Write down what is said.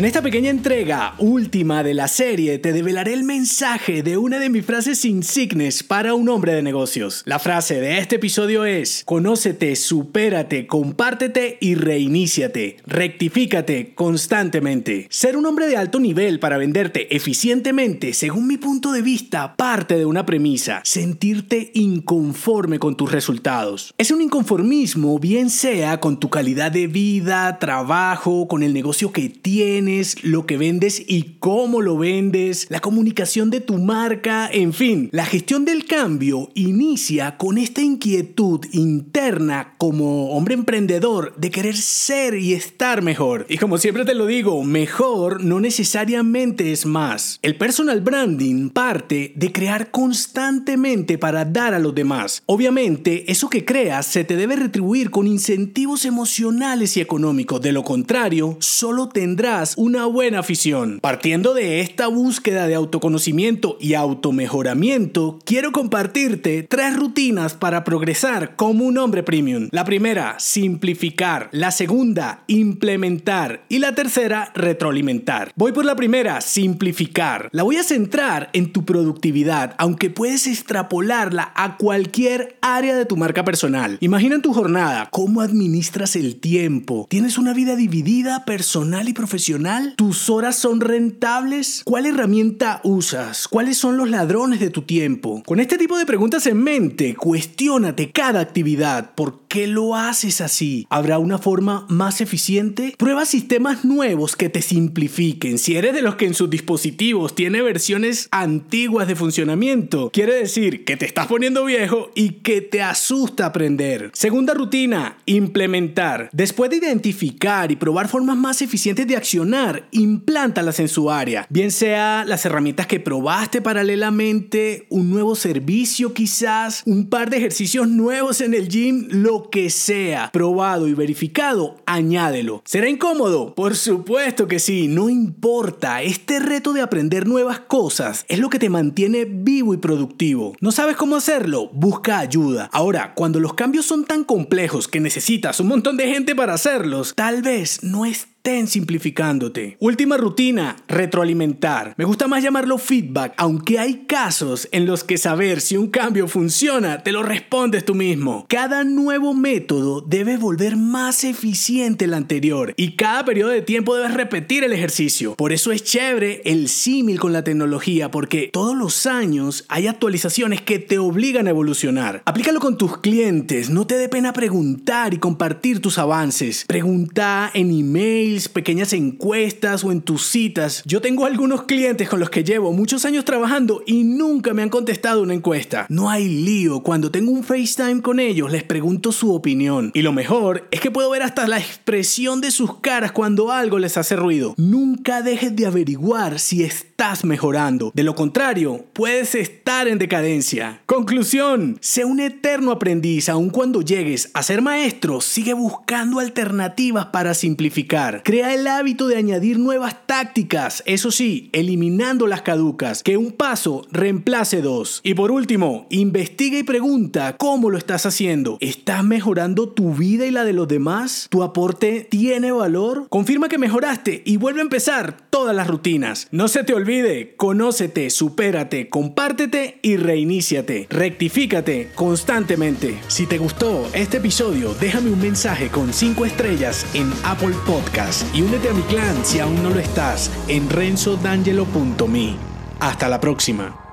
En esta pequeña entrega última de la serie te develaré el mensaje de una de mis frases insignes para un hombre de negocios. La frase de este episodio es, conócete, supérate, compártete y reiníciate. Rectifícate constantemente. Ser un hombre de alto nivel para venderte eficientemente, según mi punto de vista, parte de una premisa, sentirte inconforme con tus resultados. Es un inconformismo, bien sea con tu calidad de vida, trabajo, con el negocio que tienes, lo que vendes y cómo lo vendes, la comunicación de tu marca, en fin, la gestión del cambio inicia con esta inquietud interna como hombre emprendedor de querer ser y estar mejor. Y como siempre te lo digo, mejor no necesariamente es más. El personal branding parte de crear constantemente para dar a los demás. Obviamente, eso que creas se te debe retribuir con incentivos emocionales y económicos. De lo contrario, solo tendrás una buena afición. Partiendo de esta búsqueda de autoconocimiento y automejoramiento, quiero compartirte tres rutinas para progresar como un hombre premium. La primera, simplificar. La segunda, implementar. Y la tercera, retroalimentar. Voy por la primera, simplificar. La voy a centrar en tu productividad, aunque puedes extrapolarla a cualquier área de tu marca personal. Imagina en tu jornada cómo administras el tiempo. ¿Tienes una vida dividida personal y profesional? ¿Tus horas son rentables? ¿Cuál herramienta usas? ¿Cuáles son los ladrones de tu tiempo? Con este tipo de preguntas en mente, cuestiónate cada actividad. ¿Por qué lo haces así? ¿Habrá una forma más eficiente? Prueba sistemas nuevos que te simplifiquen. Si eres de los que en sus dispositivos tiene versiones antiguas de funcionamiento, quiere decir que te estás poniendo viejo y que te asusta aprender. Segunda rutina, implementar. Después de identificar y probar formas más eficientes de accionar, implántalas en su área. Bien sea las herramientas que probaste paralelamente, un nuevo servicio quizás, un par de ejercicios nuevos en el gym, lo que sea. Probado y verificado, añádelo. ¿Será incómodo? Por supuesto que sí, no importa. Este reto de aprender nuevas cosas es lo que te mantiene vivo y productivo. ¿No sabes cómo hacerlo? Busca ayuda. Ahora, cuando los cambios son tan complejos que necesitas un montón de gente para hacerlos, tal vez no es ten simplificándote. Última rutina, retroalimentar. Me gusta más llamarlo feedback, aunque hay casos en los que saber si un cambio funciona te lo respondes tú mismo. Cada nuevo método debe volver más eficiente el anterior y cada periodo de tiempo debes repetir el ejercicio. Por eso es chévere el símil con la tecnología porque todos los años hay actualizaciones que te obligan a evolucionar. Aplícalo con tus clientes, no te dé pena preguntar y compartir tus avances. Pregunta en email pequeñas encuestas o en tus citas. Yo tengo algunos clientes con los que llevo muchos años trabajando y nunca me han contestado una encuesta. No hay lío, cuando tengo un FaceTime con ellos les pregunto su opinión. Y lo mejor es que puedo ver hasta la expresión de sus caras cuando algo les hace ruido. Nunca dejes de averiguar si estás mejorando. De lo contrario, puedes estar en decadencia. Conclusión, sé un eterno aprendiz aun cuando llegues a ser maestro, sigue buscando alternativas para simplificar. Crea el hábito de añadir nuevas tácticas, eso sí, eliminando las caducas, que un paso reemplace dos. Y por último, investiga y pregunta cómo lo estás haciendo. ¿Estás mejorando tu vida y la de los demás? ¿Tu aporte tiene valor? Confirma que mejoraste y vuelve a empezar todas las rutinas. No se te olvide, conócete, supérate, compártete y reiníciate. Rectifícate constantemente. Si te gustó este episodio, déjame un mensaje con 5 estrellas en Apple Podcast y únete a mi clan si aún no lo estás en renzodangelo.me. Hasta la próxima.